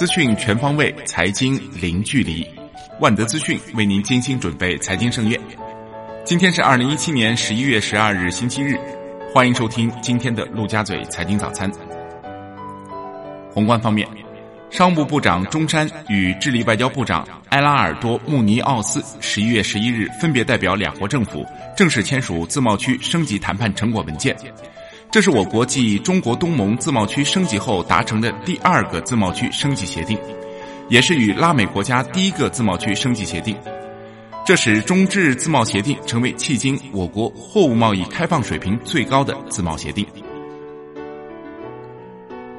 资讯全方位，财经零距离。万德资讯为您精心准备财经盛宴。今天是二零一七年十一月十二日，星期日。欢迎收听今天的陆家嘴财经早餐。宏观方面，商务部部长钟山与智利外交部长埃拉尔多穆尼奥斯十一月十一日分别代表两国政府正式签署自贸区升级谈判成果文件。这是我国继中国东盟自贸区升级后达成的第二个自贸区升级协定，也是与拉美国家第一个自贸区升级协定。这使中智自贸协定成为迄今我国货物贸易开放水平最高的自贸协定。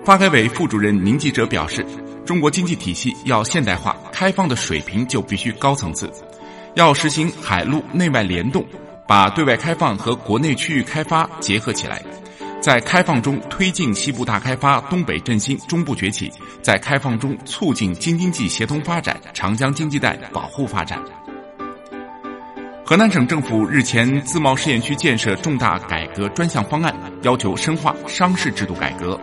发改委副主任宁吉喆表示，中国经济体系要现代化、开放的水平就必须高层次，要实行海陆内外联动，把对外开放和国内区域开发结合起来，在开放中推进西部大开发、东北振兴、中部崛起，在开放中促进京津冀协同发展、长江经济带保护发展。河南省政府日前自贸试验区建设重大改革专项方案要求深化商事制度改革，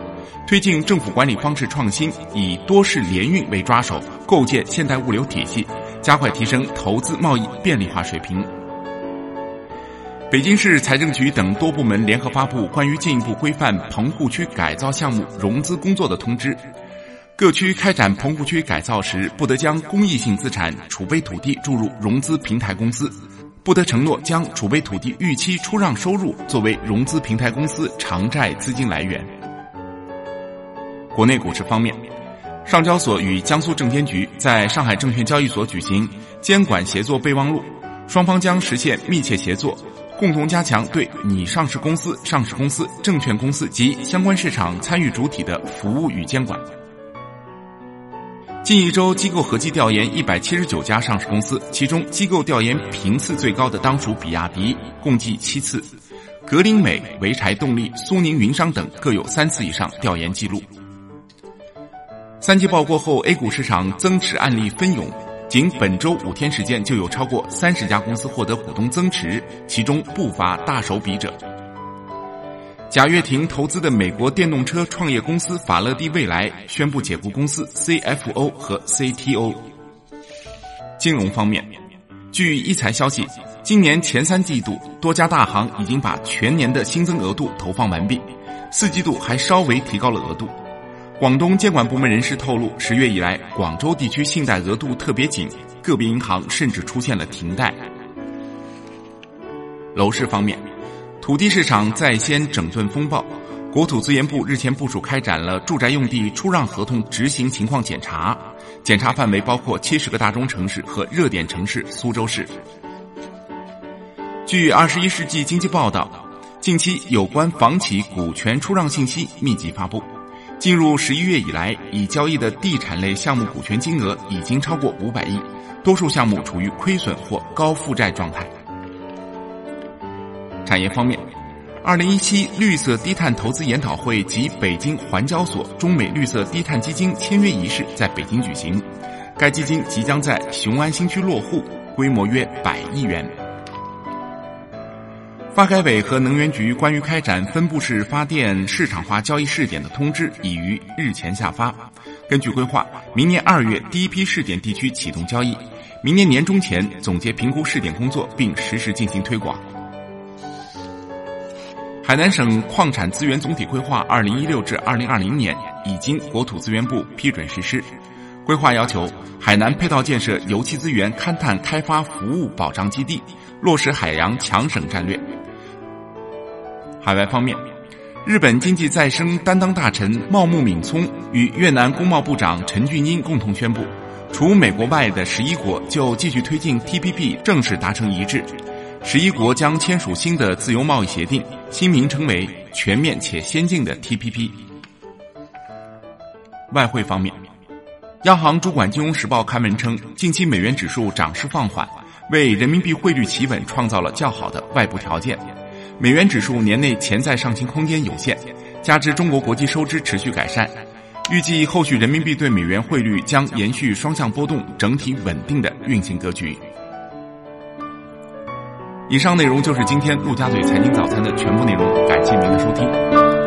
推进政府管理方式创新，以多式联运为抓手，构建现代物流体系，加快提升投资贸易便利化水平。北京市财政局等多部门联合发布关于进一步规范棚户区改造项目融资工作的通知，各区开展棚户区改造时，不得将公益性资产、储备土地注入融资平台公司。不得承诺将储备土地预期出让收入作为融资平台公司偿债资金来源。国内股市方面，上交所与江苏证监局在上海证券交易所举行监管协作备忘录，双方将实现密切协作，共同加强对拟上市公司、上市公司、证券公司及相关市场参与主体的服务与监管。近一周，机构合计调研一百七十九家上市公司，其中机构调研频次最高的当属比亚迪，共计七次；格林美、潍柴动力、苏宁云商等各有三次以上调研记录。三季报过后，A 股市场增持案例纷涌，仅本周五天时间就有超过三十家公司获得股东增持，其中不乏大手笔者。贾跃亭投资的美国电动车创业公司法乐蒂未来宣布解雇公司 CFO 和 CTO。金融方面，据一财消息，今年前三季度多家大行已经把全年的新增额度投放完毕，四季度还稍微提高了额度。广东监管部门人士透露，十月以来，广州地区信贷额度特别紧，个别银行甚至出现了停贷。楼市方面。土地市场再掀整顿风暴，国土资源部日前部署开展了住宅用地出让合同执行情况检查，检查范围包括七十个大中城市和热点城市苏州市。据《二十一世纪经济报道》，近期有关房企股权出让信息密集发布，进入十一月以来，已交易的地产类项目股权金额已经超过五百亿，多数项目处于亏损或高负债状态。产业方面，二零一七绿色低碳投资研讨会及北京环交所中美绿色低碳基金签约仪式在北京举行。该基金即将在雄安新区落户，规模约百亿元。发改委和能源局关于开展分布式发电市场化交易试点的通知已于日前下发。根据规划，明年二月第一批试点地区启动交易，明年年中前总结评估试点工作，并实时进行推广。海南省矿产资源总体规划（二零一六至二零二零年）已经国土资源部批准实施。规划要求海南配套建设油气资源勘探开发服务保障基地，落实海洋强省战略。海外方面，日本经济再生担当大臣茂木敏聪与越南工贸部长陈俊英共同宣布，除美国外的十一国就继续推进 TPP 正式达成一致。十一国将签署新的自由贸易协定，新名称为“全面且先进的 TPP”。外汇方面，央行主管金融时报刊文称，近期美元指数涨势放缓，为人民币汇率企稳创造了较好的外部条件。美元指数年内潜在上行空间有限，加之中国国际收支持续改善，预计后续人民币对美元汇率将延续双向波动、整体稳定的运行格局。以上内容就是今天陆家嘴财经早餐的全部内容，感谢您的收听。